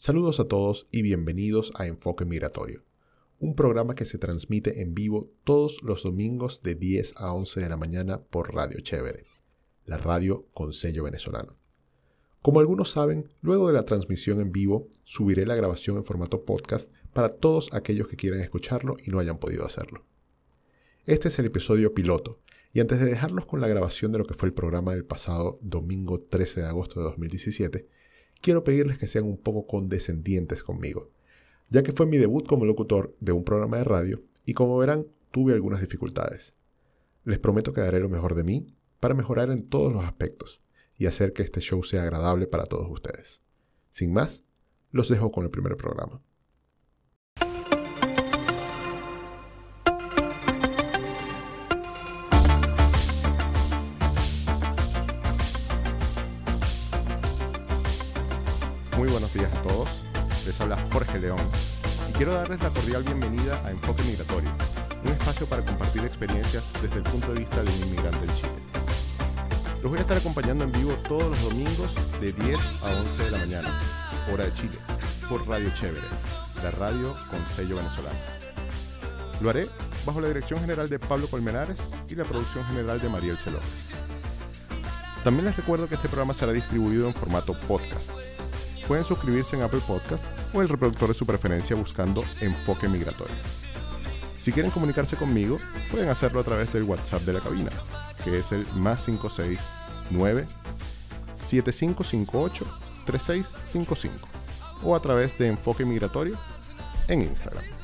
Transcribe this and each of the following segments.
Saludos a todos y bienvenidos a Enfoque Migratorio, un programa que se transmite en vivo todos los domingos de 10 a 11 de la mañana por Radio Chévere, la radio con sello venezolano. Como algunos saben, luego de la transmisión en vivo subiré la grabación en formato podcast para todos aquellos que quieran escucharlo y no hayan podido hacerlo. Este es el episodio piloto, y antes de dejarlos con la grabación de lo que fue el programa del pasado domingo 13 de agosto de 2017, quiero pedirles que sean un poco condescendientes conmigo, ya que fue mi debut como locutor de un programa de radio y como verán tuve algunas dificultades. Les prometo que daré lo mejor de mí para mejorar en todos los aspectos y hacer que este show sea agradable para todos ustedes. Sin más, los dejo con el primer programa. Muy buenos días a todos. Les habla Jorge León y quiero darles la cordial bienvenida a Enfoque Migratorio, un espacio para compartir experiencias desde el punto de vista de un inmigrante en Chile. Los voy a estar acompañando en vivo todos los domingos de 10 a 11 de la mañana, hora de Chile, por Radio Chévere, la radio con sello venezolano. Lo haré bajo la dirección general de Pablo Colmenares y la producción general de Mariel Celópez. También les recuerdo que este programa será distribuido en formato podcast pueden suscribirse en Apple Podcast o el reproductor de su preferencia buscando Enfoque Migratorio. Si quieren comunicarse conmigo, pueden hacerlo a través del WhatsApp de la cabina, que es el más 569 7558 3655 o a través de Enfoque Migratorio en Instagram.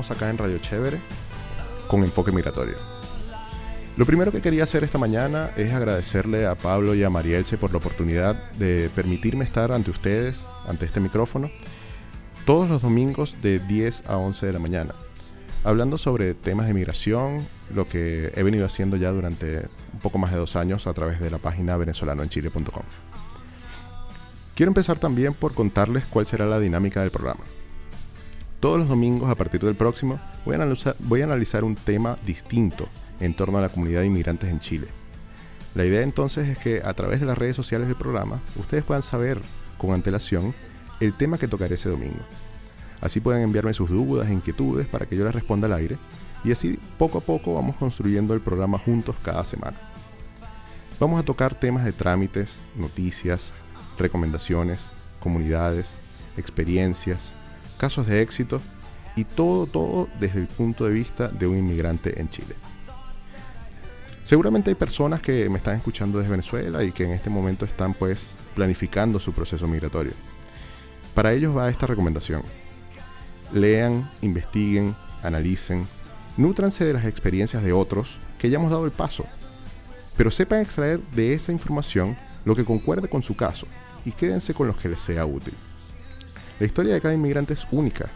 Continuamos acá en Radio Chévere con Enfoque Migratorio. Lo primero que quería hacer esta mañana es agradecerle a Pablo y a Marielce por la oportunidad de permitirme estar ante ustedes, ante este micrófono, todos los domingos de 10 a 11 de la mañana, hablando sobre temas de migración, lo que he venido haciendo ya durante un poco más de dos años a través de la página venezolanoenchile.com. Quiero empezar también por contarles cuál será la dinámica del programa. Todos los domingos a partir del próximo voy a, analizar, un tema distinto en torno a la comunidad de inmigrantes en Chile. La idea entonces es que a través de las redes sociales del programa ustedes puedan saber con antelación el tema que tocaré ese domingo. Así pueden enviarme sus dudas e inquietudes para que yo les responda al aire y así poco a poco vamos construyendo el programa juntos cada semana. Vamos a tocar temas de trámites, noticias, recomendaciones, comunidades, experiencias, casos de éxito y todo, todo desde el punto de vista de un inmigrante en Chile. Seguramente hay personas que me están escuchando desde Venezuela y que en este momento están pues planificando su proceso migratorio. Para ellos va esta recomendación. Lean, investiguen, analicen, nútranse de las experiencias de otros que ya hemos dado el paso, pero sepan extraer de esa información lo que concuerde con su caso y quédense con los que les sea útil. La historia de cada inmigrante es única,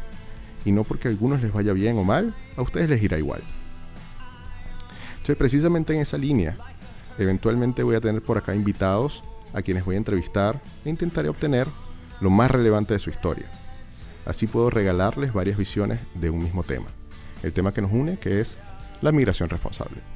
y no porque a algunos les vaya bien o mal, a ustedes les irá igual. Entonces, precisamente en esa línea, eventualmente voy a tener por acá invitados a quienes voy a entrevistar e intentaré obtener lo más relevante de su historia. Así puedo regalarles varias visiones de un mismo tema, el tema que nos une, que es la migración responsable.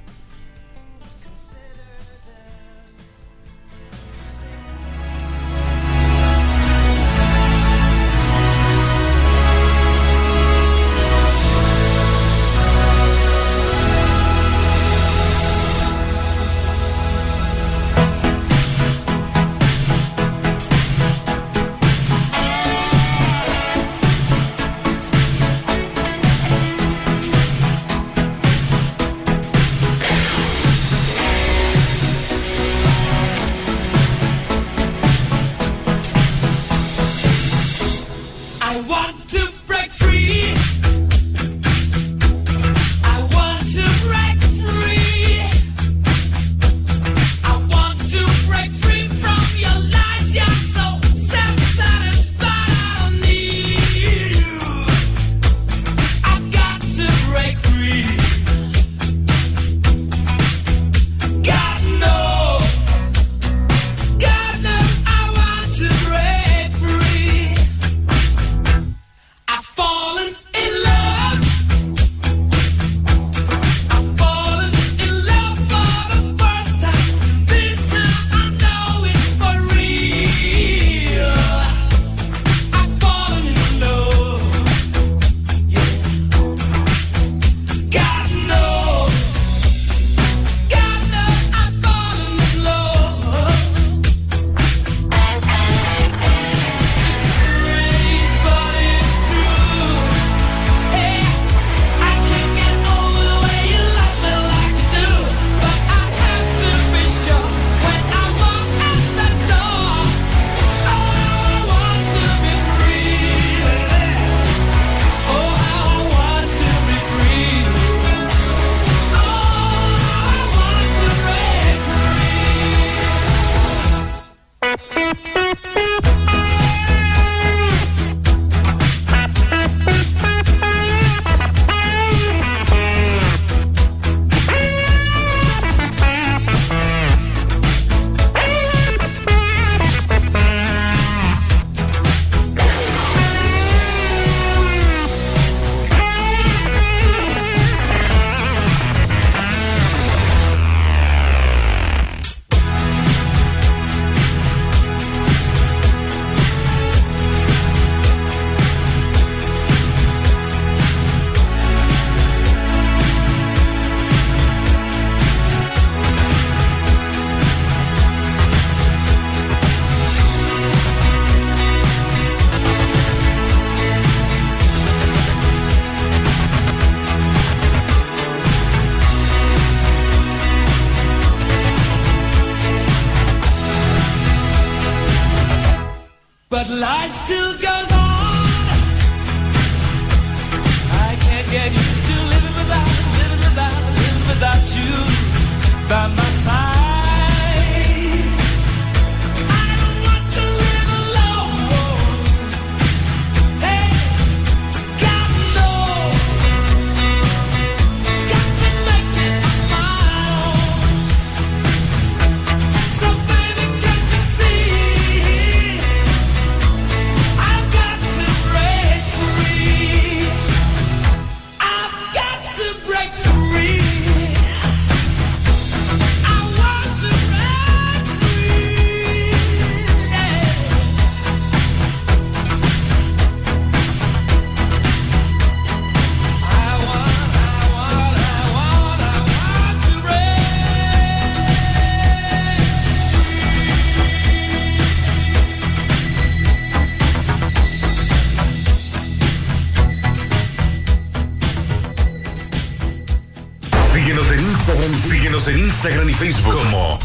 Síguenos en Instagram y Facebook como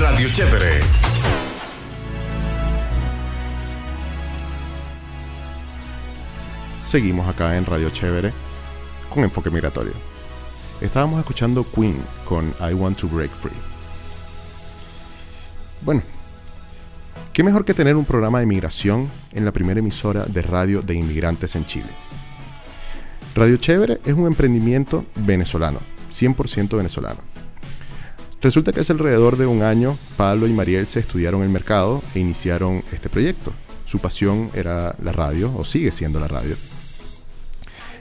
Radio Chévere. Seguimos acá en Radio Chévere con enfoque migratorio. Estábamos escuchando Queen con I Want to Break Free. Bueno, ¿qué mejor que tener un programa de migración en la primera emisora de radio de inmigrantes en Chile? Radio Chévere es un emprendimiento venezolano, 100% venezolano. Resulta que hace alrededor de un año Pablo y Mariel se estudiaron el mercado e iniciaron este proyecto. Su pasión era la radio, o sigue siendo la radio.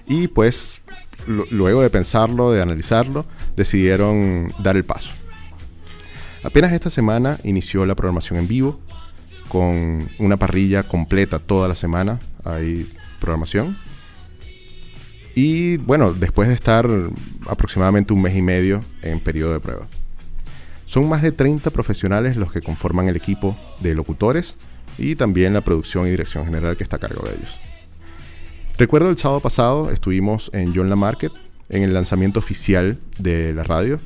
Y pues luego de pensarlo, de analizarlo, decidieron dar el paso. Apenas esta semana inició la programación en vivo con una parrilla completa toda la semana. Hay programación. Y bueno, después de estar aproximadamente un mes y medio en periodo de prueba. Son más de 30 profesionales los que conforman el equipo de locutores y también la producción y dirección general que está a cargo de ellos. Recuerdo el sábado pasado estuvimos en John La Market en el lanzamiento oficial de la radio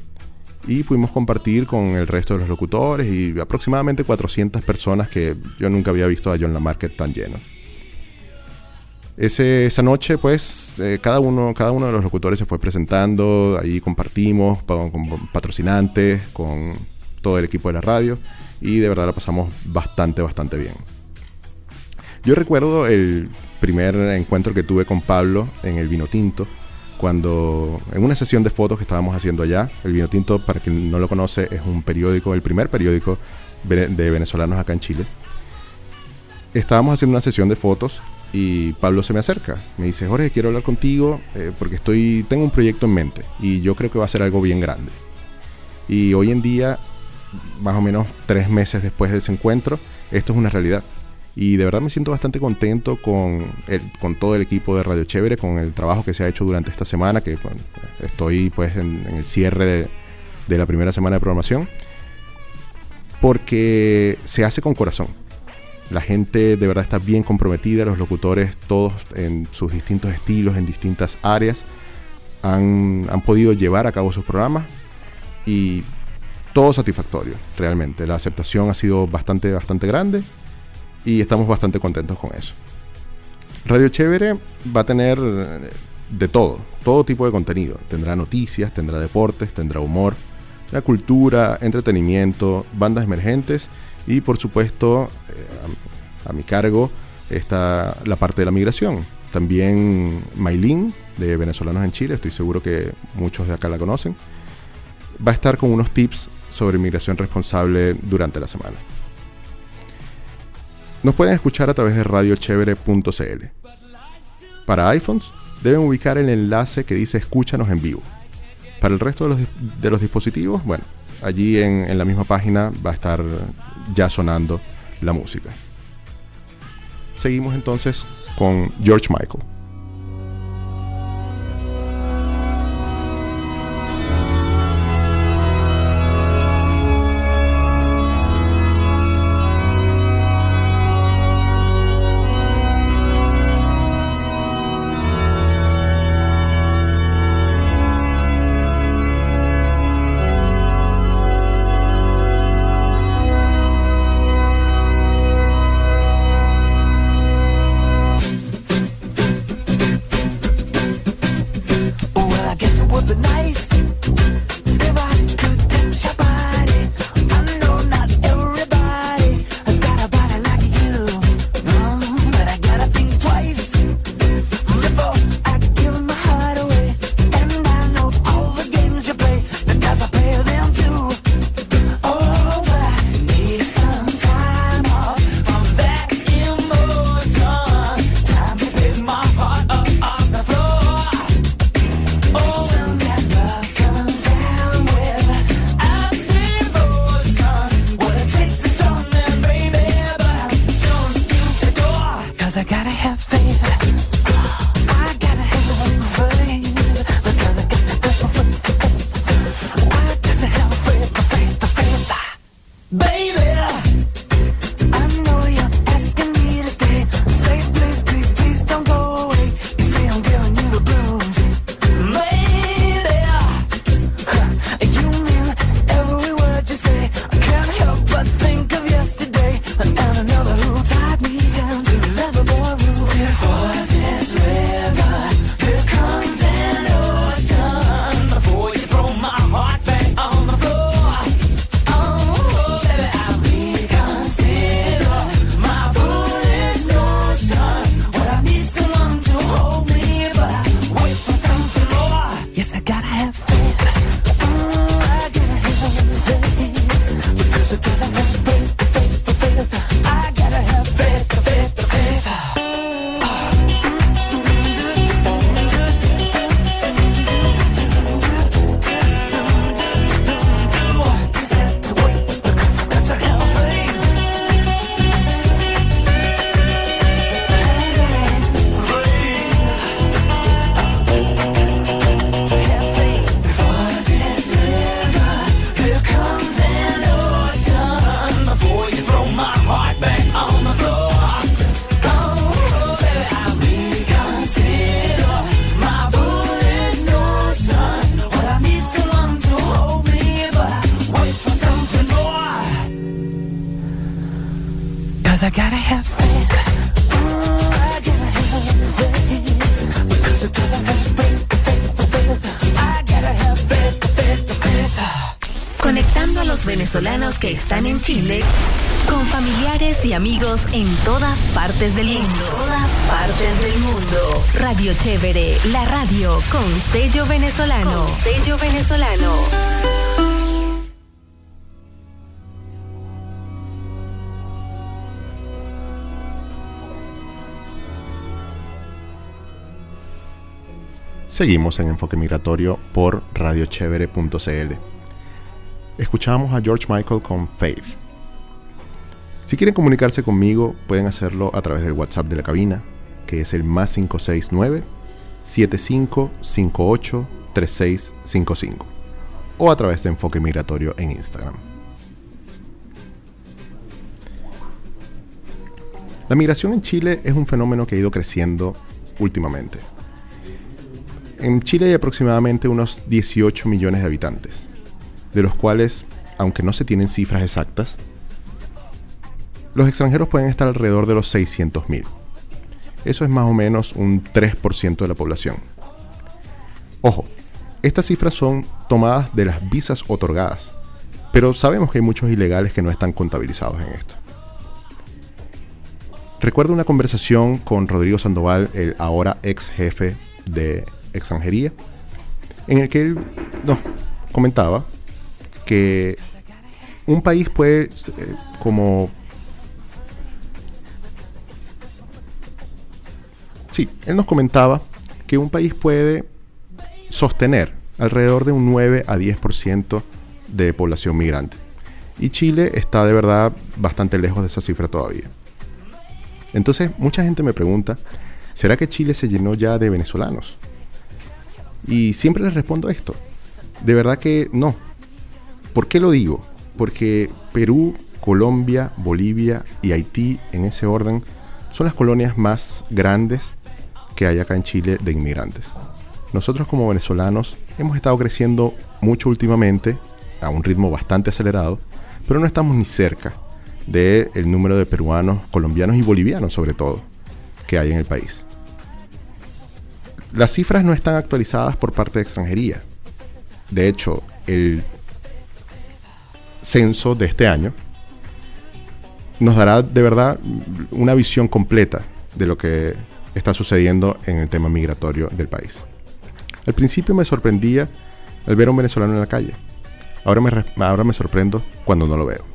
y pudimos compartir con el resto de los locutores y aproximadamente 400 personas que yo nunca había visto a John La Market tan lleno. Esa noche, pues, eh, cada, uno, cada uno de los locutores se fue presentando, ahí compartimos con, con patrocinantes, con todo el equipo de la radio y de verdad la pasamos bastante, bastante bien. Yo recuerdo el primer encuentro que tuve con Pablo en el Vino Tinto, cuando en una sesión de fotos que estábamos haciendo allá, el Vino Tinto, para quien no lo conoce, es un periódico, el primer periódico de venezolanos acá en Chile. Estábamos haciendo una sesión de fotos y Pablo se me acerca, me dice, Jorge, quiero hablar contigo eh, porque estoy, tengo un proyecto en mente y yo creo que va a ser algo bien grande. Y hoy en día, más o menos tres meses después de ese encuentro, esto es una realidad. Y de verdad me siento bastante contento con, con todo el equipo de Radio Chévere, con el trabajo que se ha hecho durante esta semana, que estoy pues en, el cierre de la primera semana de programación, porque se hace con corazón. La gente de verdad está bien comprometida, los locutores todos en sus distintos estilos, en distintas áreas, han, han podido llevar a cabo sus programas y todo satisfactorio, realmente. La aceptación ha sido bastante, bastante grande y estamos bastante contentos con eso. Radio Chévere va a tener eh, de todo, todo tipo de contenido. Tendrá noticias, tendrá deportes, tendrá humor, tendrá cultura, entretenimiento, bandas emergentes y por supuesto eh, a, mi cargo está la parte de la migración. También Maylin de Venezolanos en Chile, estoy seguro que muchos de acá la conocen, va a estar con unos tips sobre migración responsable durante la semana. Nos pueden escuchar a través de radiochevere.cl. Para iPhones, deben ubicar el enlace que dice escúchanos en vivo. Para el resto de los, dispositivos, bueno, allí en la misma página va a estar ya sonando la música. Seguimos entonces con George Michael. Chévere, la radio con sello venezolano. Con sello venezolano. Seguimos en Enfoque Migratorio por radiochevere.cl. Escuchamos a George Michael con Faith. Si quieren comunicarse conmigo, pueden hacerlo a través del WhatsApp de la cabina, que es el más 569 7558 3655 o a través de Enfoque Migratorio en Instagram. La migración en Chile es un fenómeno que ha ido creciendo últimamente. En Chile hay aproximadamente unos 18 millones de habitantes, de los cuales, aunque no se tienen cifras exactas, los extranjeros pueden estar alrededor de los 600.000. Eso es más o menos un 3% de la población. Ojo, estas cifras son tomadas de las visas otorgadas, pero sabemos que hay muchos ilegales que no están contabilizados en esto. Recuerdo una conversación con Rodrigo Sandoval, el ahora ex jefe de extranjería, en el que él comentaba que un país puede, eh, como Sí, él nos comentaba que un país puede sostener alrededor de un 9 a 10% de población migrante. Y Chile está de verdad bastante lejos de esa cifra todavía. Entonces, mucha gente me pregunta, ¿será que Chile se llenó ya de venezolanos? Y siempre les respondo esto. De verdad que no. ¿Por qué lo digo? Porque Perú, Colombia, Bolivia y Haití, en ese orden, son las colonias más grandes que hay acá en Chile de inmigrantes. Nosotros como venezolanos hemos estado creciendo mucho últimamente, a un ritmo bastante acelerado, pero no estamos ni cerca del el número de peruanos, colombianos y bolivianos sobre todo que hay en el país. Las cifras no están actualizadas por parte de extranjería. De hecho, el censo de este año nos dará de verdad una visión completa de lo que está sucediendo en el tema migratorio del país. Al principio me sorprendía al ver un venezolano en la calle. Ahora me, ahora me sorprendo cuando no lo veo.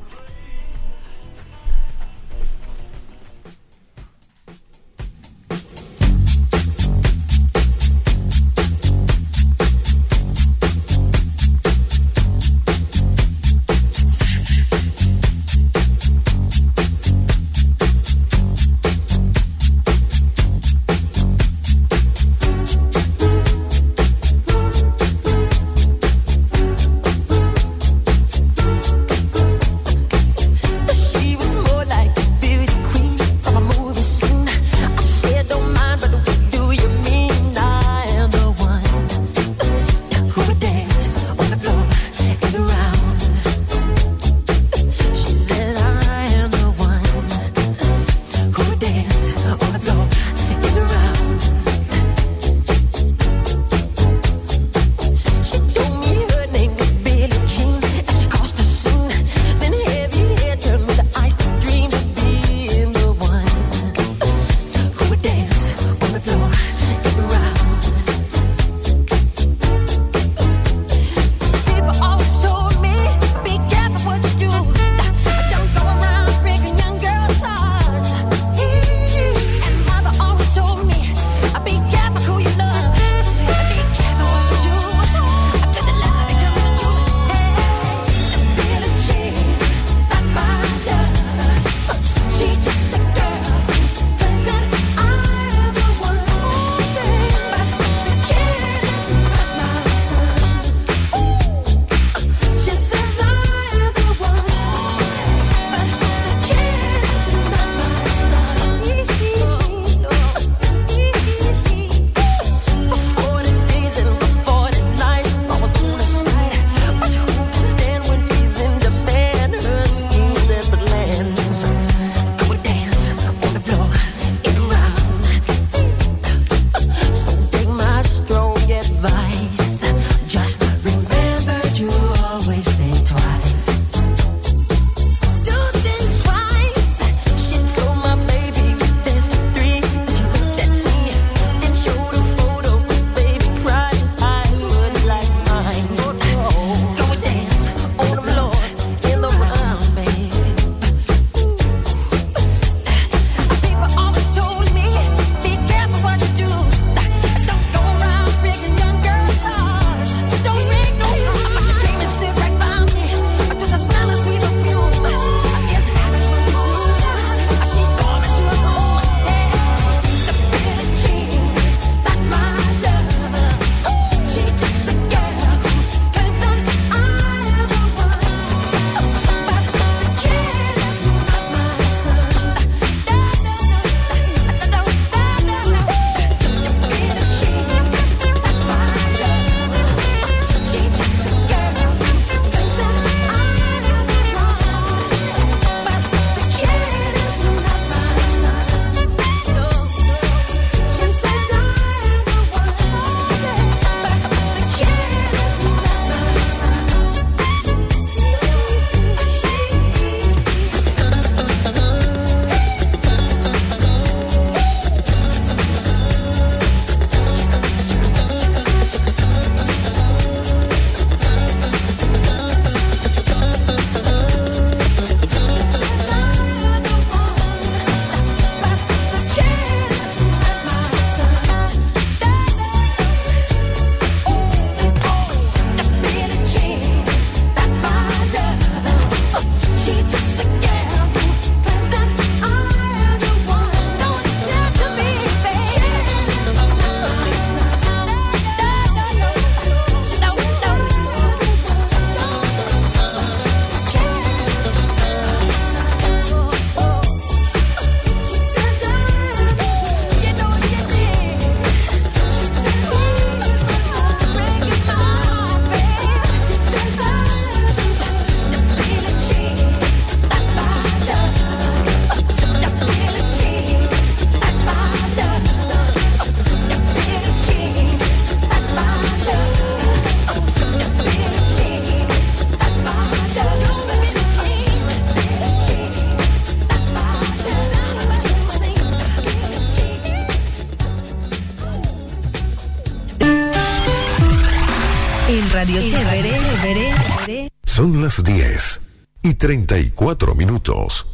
34 minutos.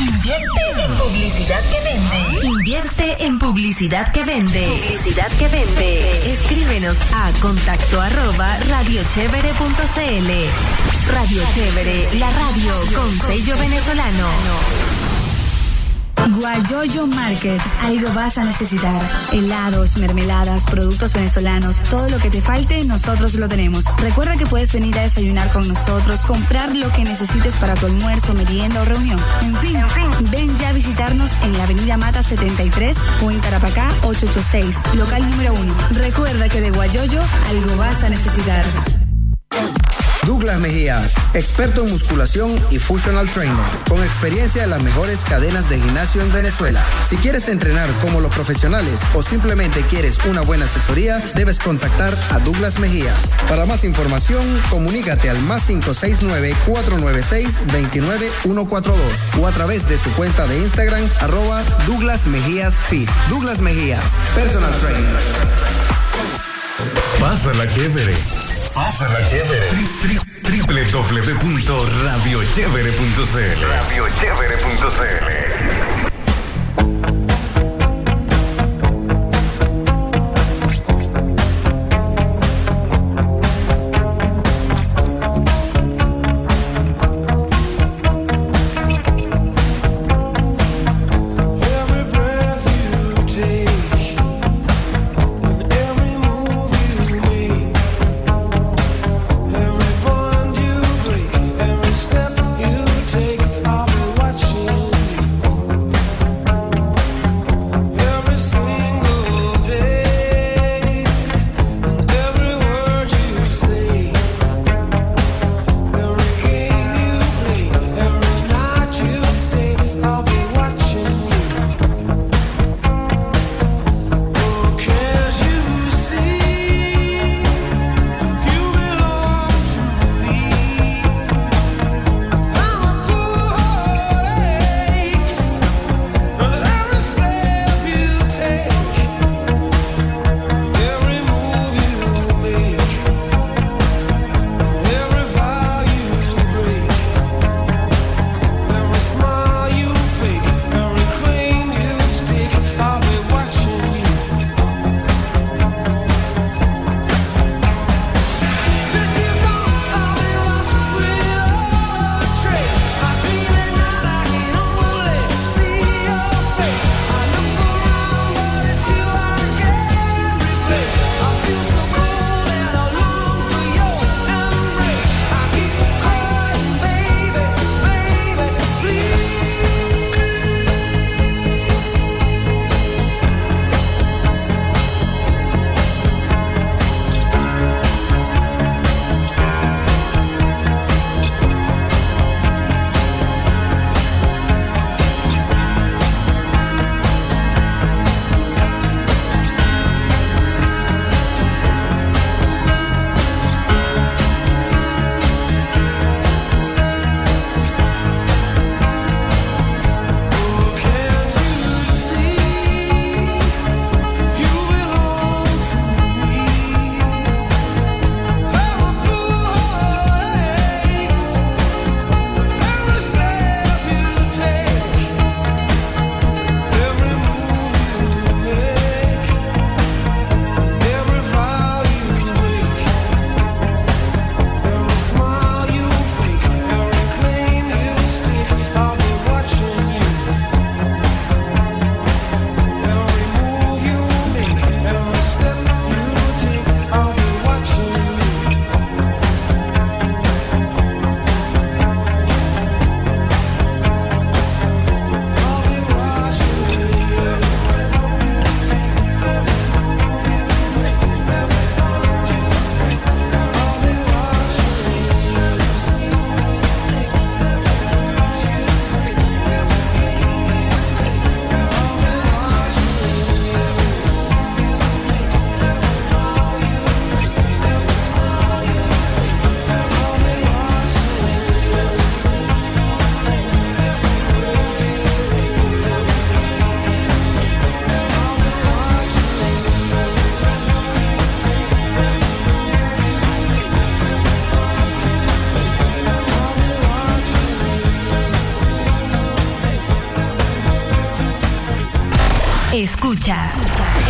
Invierte en publicidad que vende. Invierte en publicidad que vende. Publicidad que vende. Escríbenos a contacto arroba radiochevere.cl. Radio Chévere, la radio con sello venezolano. Guayoyo Market, algo vas a necesitar. Helados, mermeladas, productos venezolanos, todo lo que te falte, nosotros lo tenemos. Recuerda que puedes venir a desayunar con nosotros, comprar lo que necesites para tu almuerzo, merienda o reunión. En fin, ven ya a visitarnos en la avenida Mata 73 o en Tarapacá 886, local número 1. Recuerda que de Guayoyo, algo vas a necesitar. Douglas Mejías, experto en musculación y functional trainer, con experiencia en las mejores cadenas de gimnasio en Venezuela. Si quieres entrenar como los profesionales o simplemente quieres una buena asesoría, debes contactar a Douglas Mejías. Para más información, comunícate al más 569-496-29142 o a través de su cuenta de Instagram, arroba Douglas Mejías Fit. Douglas Mejías, personal trainer. Pásala chévere. Pásala chévere. www.radiochevere.cl Radiochevere.cl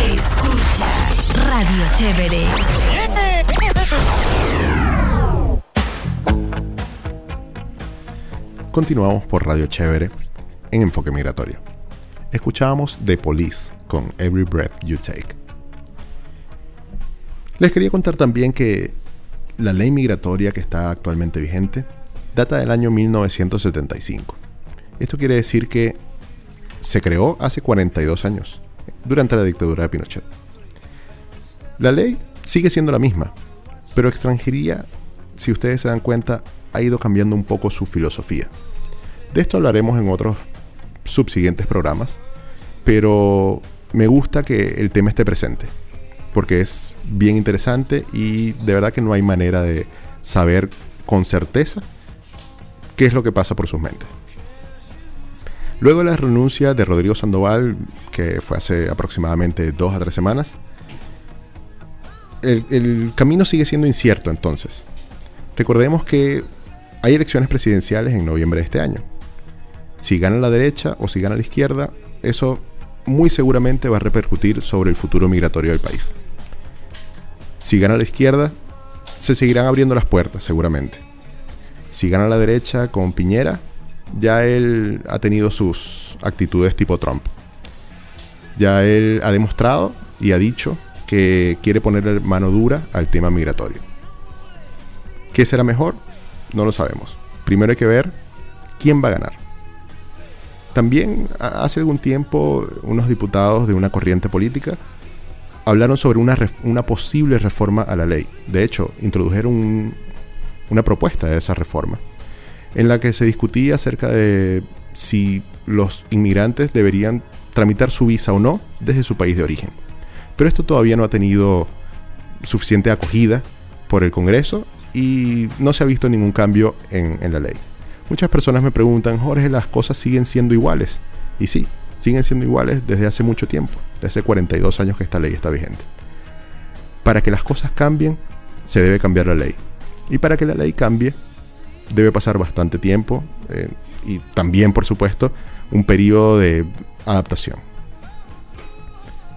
escucha. Radio Chévere. Continuamos por Radio Chévere en Enfoque Migratorio. Escuchábamos The Police con Every Breath You Take. Les quería contar también que la ley migratoria que está actualmente vigente data del año 1975. Esto quiere decir que se creó hace 42 años, durante la dictadura de Pinochet. La ley sigue siendo la misma, pero extranjería, si ustedes se dan cuenta, ha ido cambiando un poco su filosofía. De esto hablaremos en otros subsiguientes programas, pero me gusta que el tema esté presente, porque es bien interesante y de verdad que no hay manera de saber con certeza qué es lo que pasa por sus mentes. Luego de la renuncia de Rodrigo Sandoval, que fue hace aproximadamente dos a tres semanas, el, camino sigue siendo incierto entonces. Recordemos que hay elecciones presidenciales en noviembre de este año. Si gana la derecha o si gana la izquierda, eso muy seguramente va a repercutir sobre el futuro migratorio del país. Si gana la izquierda, se seguirán abriendo las puertas, seguramente. Si gana la derecha con Piñera, ya él ha tenido sus actitudes tipo Trump. Ya él ha demostrado y ha dicho que quiere poner mano dura al tema migratorio. ¿Qué será mejor? No lo sabemos. Primero hay que ver quién va a ganar. También hace algún tiempo unos diputados de una corriente política hablaron sobre una, una posible reforma a la ley. De hecho, introdujeron un- una propuesta de esa reforma en la que se discutía acerca de si los inmigrantes deberían tramitar su visa o no desde su país de origen. Pero esto todavía no ha tenido suficiente acogida por el Congreso y no se ha visto ningún cambio en, la ley. Muchas personas me preguntan, Jorge, las cosas siguen siendo iguales. Y sí, siguen siendo iguales desde hace mucho tiempo, desde hace 42 años que esta ley está vigente. Para que las cosas cambien, se debe cambiar la ley. Y para que la ley cambie, debe pasar bastante tiempo eh, y también, por supuesto, un periodo de adaptación.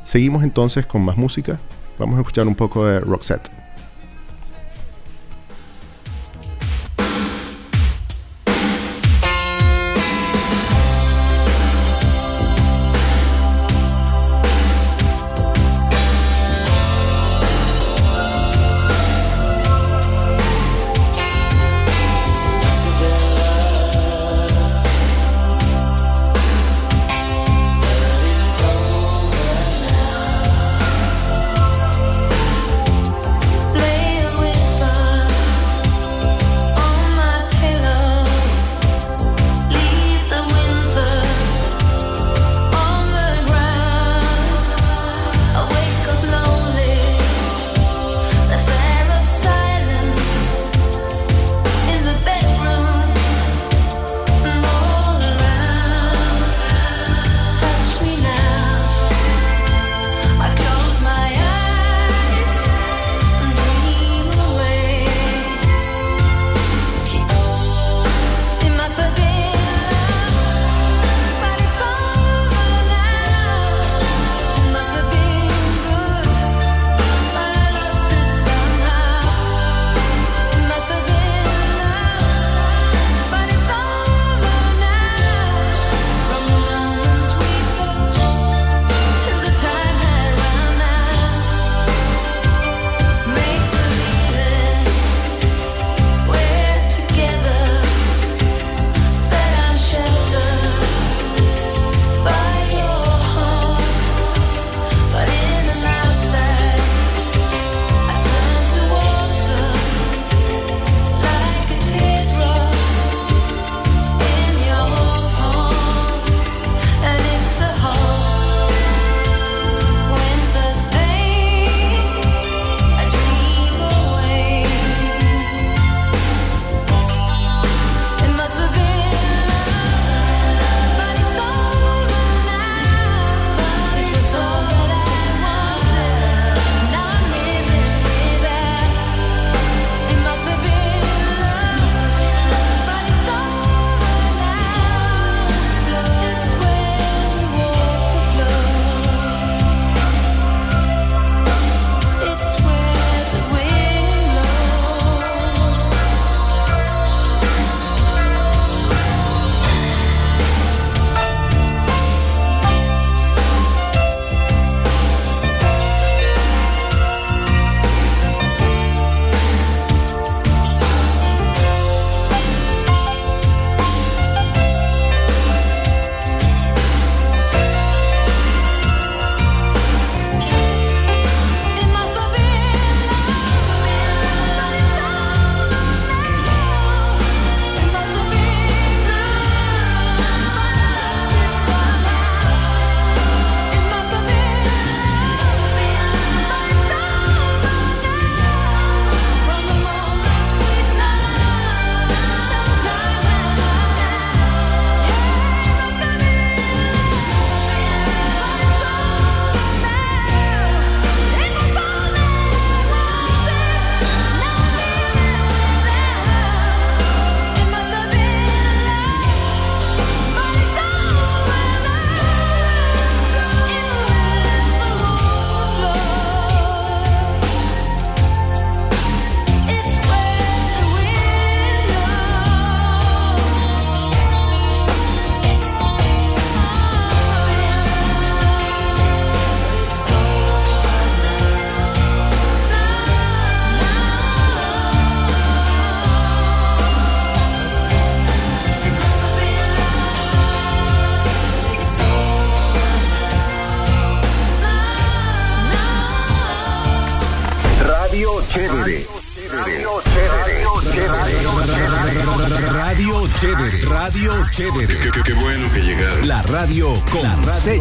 Seguimos entonces con más música. Vamos a escuchar un poco de Roxette.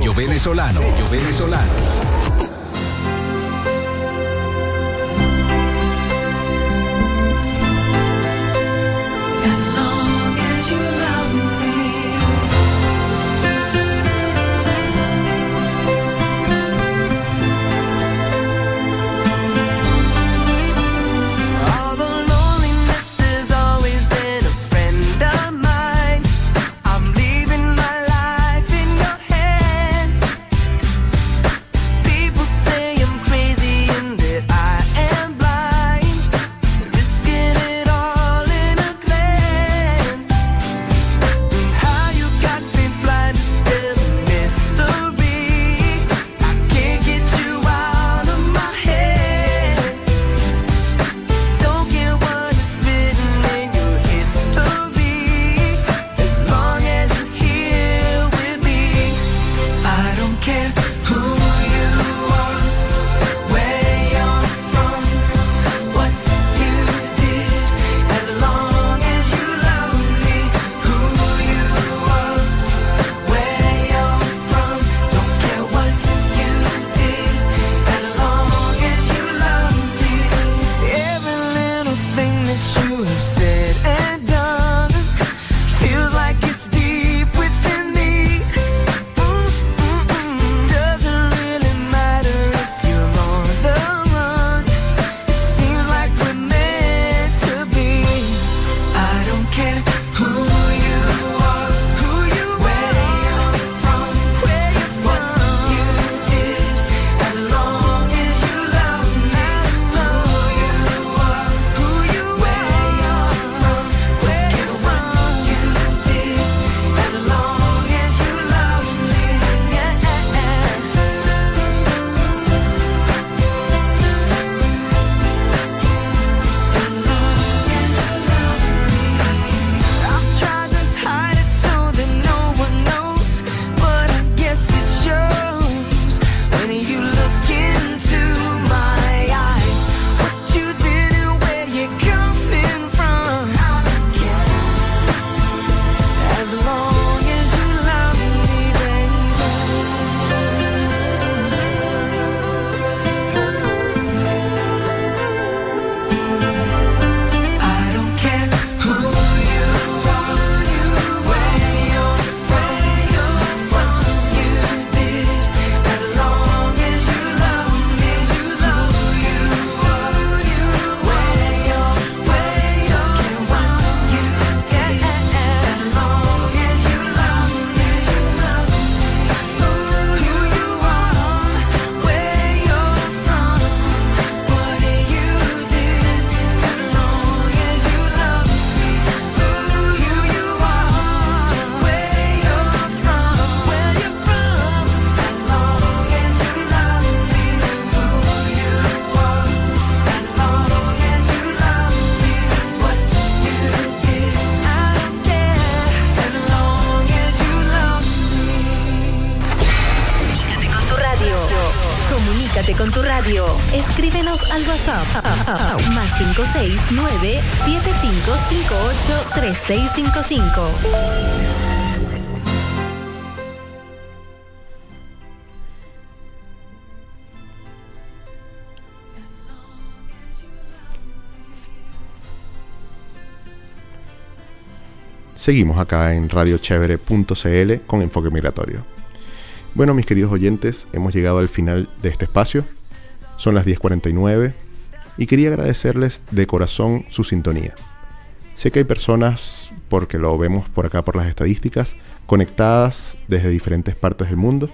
Sello venezolano. Sello venezolano. Seguimos acá en radiochevere.cl con enfoque migratorio. Bueno, mis queridos oyentes, hemos llegado al final de este espacio. Son las 10.49 y quería agradecerles de corazón su sintonía. Sé que hay personas, porque lo vemos por acá por las estadísticas, conectadas desde diferentes partes del mundo,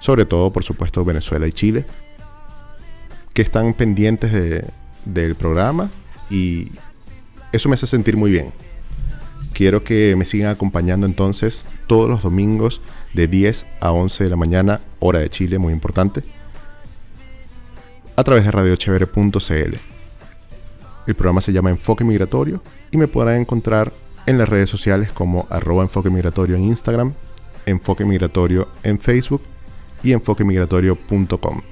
sobre todo por supuesto Venezuela y Chile, que están pendientes de, del programa y eso me hace sentir muy bien. Quiero que me sigan acompañando entonces todos los domingos de 10 a 11 de la mañana, hora de Chile, muy importante, a través de radiochevere.cl. El programa se llama Enfoque Migratorio y me podrán encontrar en las redes sociales como arroba enfoque migratorio en Instagram, enfoque migratorio en Facebook y enfoquemigratorio.com.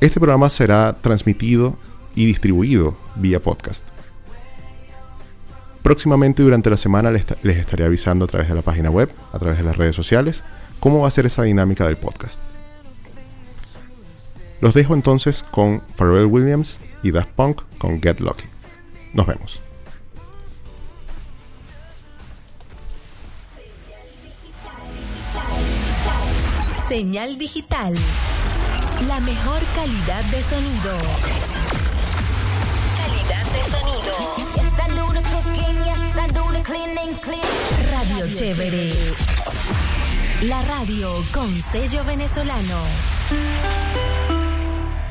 Este programa será transmitido y distribuido vía podcast. Próximamente durante la semana les, les estaré avisando a través de la página web, a través de las redes sociales, cómo va a ser esa dinámica del podcast. Los dejo entonces con Pharrell Williams y Daft Punk con Get Lucky. Nos vemos. Señal digital. La mejor calidad de sonido. Calidad de sonido. Radio Chévere. La radio con sello venezolano.